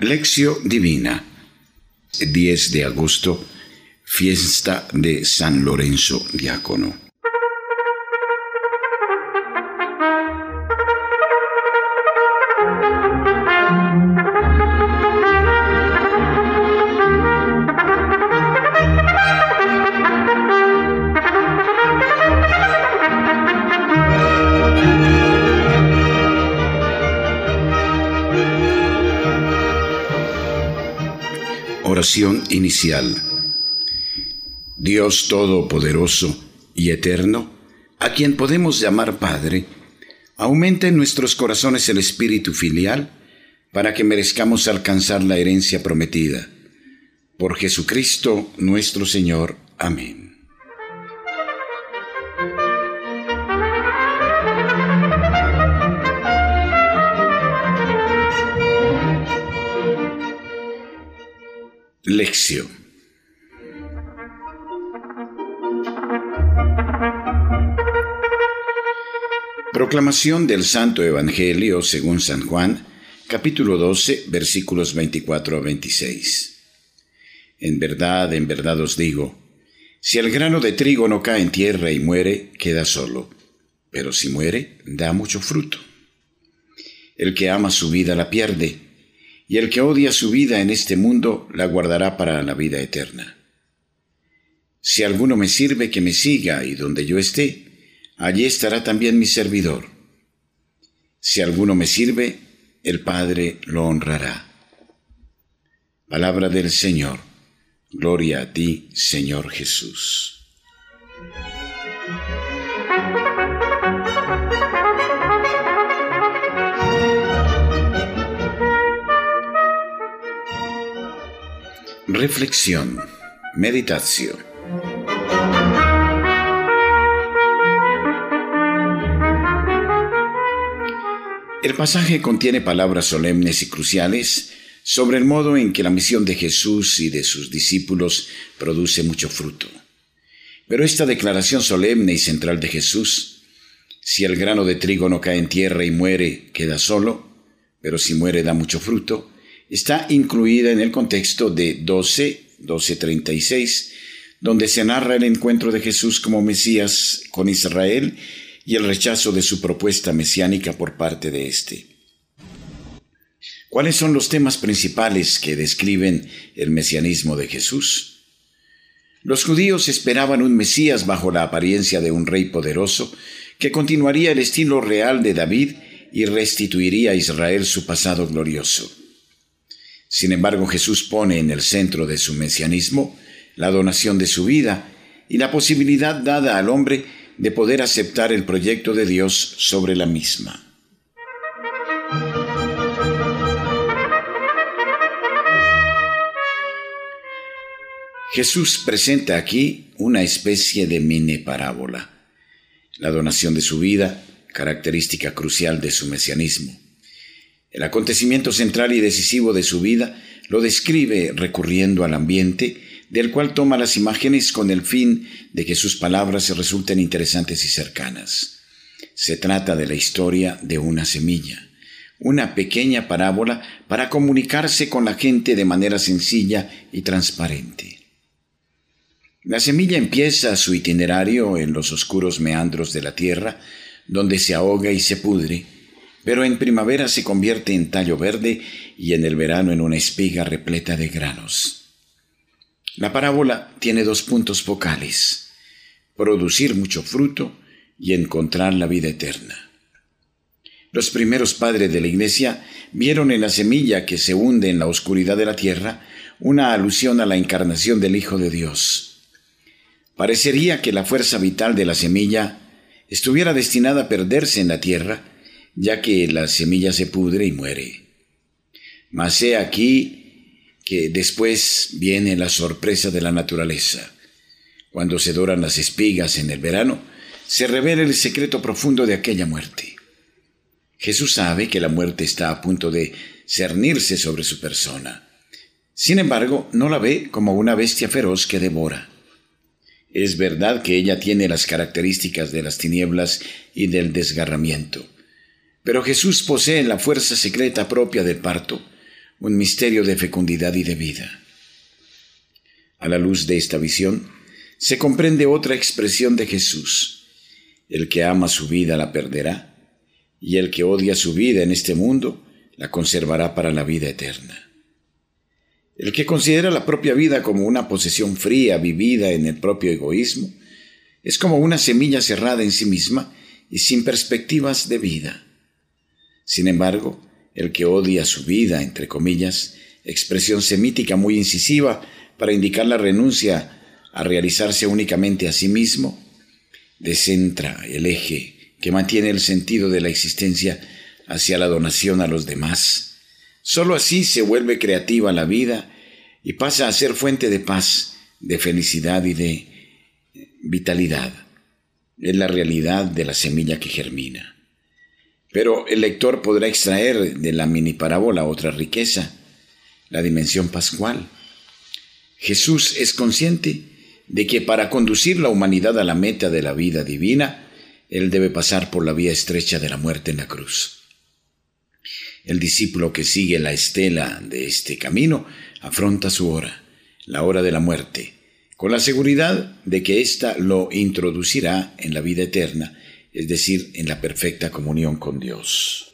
Lección Divina, 10 de agosto, fiesta de San Lorenzo Diácono. Oración inicial. Dios Todopoderoso y Eterno, a quien podemos llamar Padre, aumenta en nuestros corazones el espíritu filial para que merezcamos alcanzar la herencia prometida. Por Jesucristo nuestro Señor. Amén. Lección. Proclamación del Santo Evangelio según San Juan, capítulo 12, versículos 24 a 26. En verdad, en verdad os digo, si el grano de trigo no cae en tierra y muere, queda solo, pero si muere, da mucho fruto. El que ama su vida la pierde y el que odia su vida en este mundo la guardará para la vida eterna. Si alguno me sirve, que me siga, y donde yo esté, allí estará también mi servidor. Si alguno me sirve, el Padre lo honrará. Palabra del Señor. Gloria a ti, Señor Jesús. Reflexión. Meditación. El pasaje contiene palabras solemnes y cruciales sobre el modo en que la misión de Jesús y de sus discípulos produce mucho fruto. Pero esta declaración solemne y central de Jesús, si el grano de trigo no cae en tierra y muere, queda solo, pero si muere da mucho fruto, está incluida en el contexto de 12, 1236, donde se narra el encuentro de Jesús como Mesías con Israel y el rechazo de su propuesta mesiánica por parte de éste. ¿Cuáles son los temas principales que describen el mesianismo de Jesús? Los judíos esperaban un Mesías bajo la apariencia de un rey poderoso que continuaría el estilo real de David y restituiría a Israel su pasado glorioso. Sin embargo, Jesús pone en el centro de su mesianismo la donación de su vida y la posibilidad dada al hombre de poder aceptar el proyecto de Dios sobre la misma. Jesús presenta aquí una especie de mini parábola, la donación de su vida, característica crucial de su mesianismo. El acontecimiento central y decisivo de su vida lo describe recurriendo al ambiente, del cual toma las imágenes con el fin de que sus palabras se resulten interesantes y cercanas. Se trata de la historia de una semilla, una pequeña parábola para comunicarse con la gente de manera sencilla y transparente. La semilla empieza su itinerario en los oscuros meandros de la tierra, donde se ahoga y se pudre, pero en primavera se convierte en tallo verde y en el verano en una espiga repleta de granos. La parábola tiene dos puntos focales, producir mucho fruto y encontrar la vida eterna. Los primeros padres de la Iglesia vieron en la semilla que se hunde en la oscuridad de la tierra una alusión a la encarnación del Hijo de Dios. Parecería que la fuerza vital de la semilla estuviera destinada a perderse en la tierra, ya que la semilla se pudre y muere. Mas he aquí que después viene la sorpresa de la naturaleza. Cuando se doran las espigas en el verano, se revela el secreto profundo de aquella muerte. Jesús sabe que la muerte está a punto de cernirse sobre su persona. Sin embargo, no la ve como una bestia feroz que devora. Es verdad que ella tiene las características de las tinieblas y del desgarramiento pero Jesús posee la fuerza secreta propia del parto, un misterio de fecundidad y de vida. A la luz de esta visión, se comprende otra expresión de Jesús. El que ama su vida la perderá, y el que odia su vida en este mundo la conservará para la vida eterna. El que considera la propia vida como una posesión fría vivida en el propio egoísmo, es como una semilla cerrada en sí misma y sin perspectivas de vida. Sin embargo, el que odia su vida, entre comillas, expresión semítica muy incisiva para indicar la renuncia a realizarse únicamente a sí mismo, descentra el eje que mantiene el sentido de la existencia hacia la donación a los demás. Solo así se vuelve creativa la vida y pasa a ser fuente de paz, de felicidad y de vitalidad. Es la realidad de la semilla que germina. Pero el lector podrá extraer de la mini parábola otra riqueza, la dimensión pascual. Jesús es consciente de que para conducir la humanidad a la meta de la vida divina, Él debe pasar por la vía estrecha de la muerte en la cruz. El discípulo que sigue la estela de este camino afronta su hora, la hora de la muerte, con la seguridad de que ésta lo introducirá en la vida eterna es decir, en la perfecta comunión con Dios.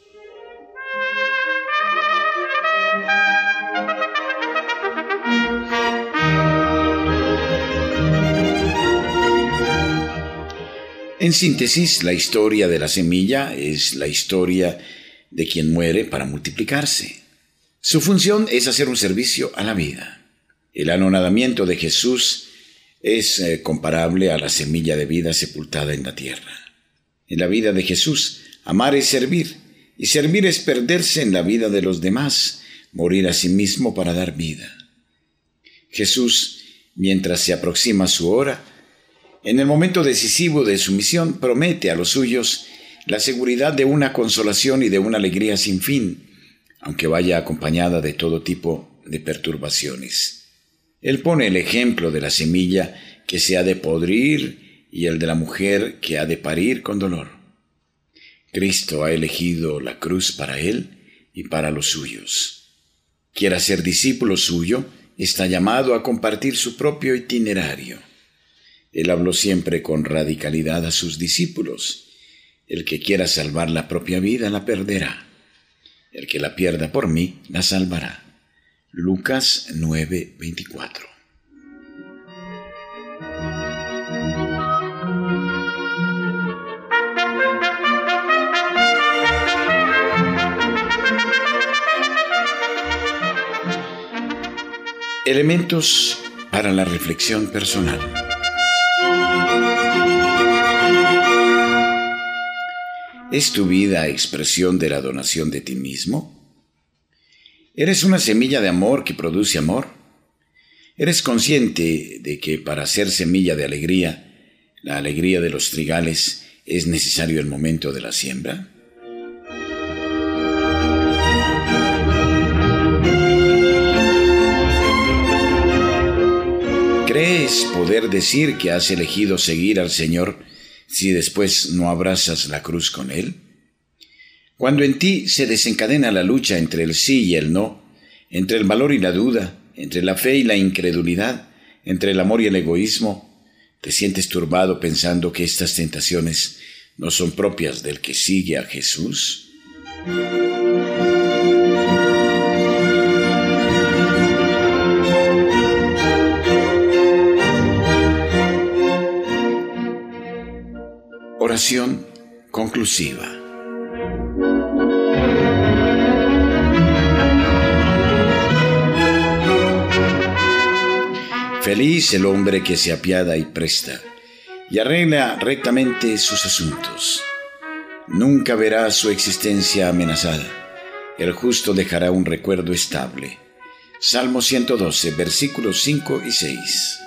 En síntesis, la historia de la semilla es la historia de quien muere para multiplicarse. Su función es hacer un servicio a la vida. El anonadamiento de Jesús es eh, comparable a la semilla de vida sepultada en la tierra en la vida de Jesús. Amar es servir, y servir es perderse en la vida de los demás, morir a sí mismo para dar vida. Jesús, mientras se aproxima su hora, en el momento decisivo de su misión, promete a los suyos la seguridad de una consolación y de una alegría sin fin, aunque vaya acompañada de todo tipo de perturbaciones. Él pone el ejemplo de la semilla que se ha de podrir y el de la mujer que ha de parir con dolor. Cristo ha elegido la cruz para él y para los suyos. Quiera ser discípulo suyo, está llamado a compartir su propio itinerario. Él habló siempre con radicalidad a sus discípulos. El que quiera salvar la propia vida la perderá. El que la pierda por mí la salvará. Lucas 9:24 Elementos para la reflexión personal. ¿Es tu vida expresión de la donación de ti mismo? ¿Eres una semilla de amor que produce amor? ¿Eres consciente de que para ser semilla de alegría, la alegría de los trigales, es necesario el momento de la siembra? ¿Crees poder decir que has elegido seguir al Señor si después no abrazas la cruz con Él? Cuando en ti se desencadena la lucha entre el sí y el no, entre el valor y la duda, entre la fe y la incredulidad, entre el amor y el egoísmo, te sientes turbado pensando que estas tentaciones no son propias del que sigue a Jesús? Conclusiva. Feliz el hombre que se apiada y presta y arregla rectamente sus asuntos. Nunca verá su existencia amenazada. El justo dejará un recuerdo estable. Salmo 112, versículos 5 y 6.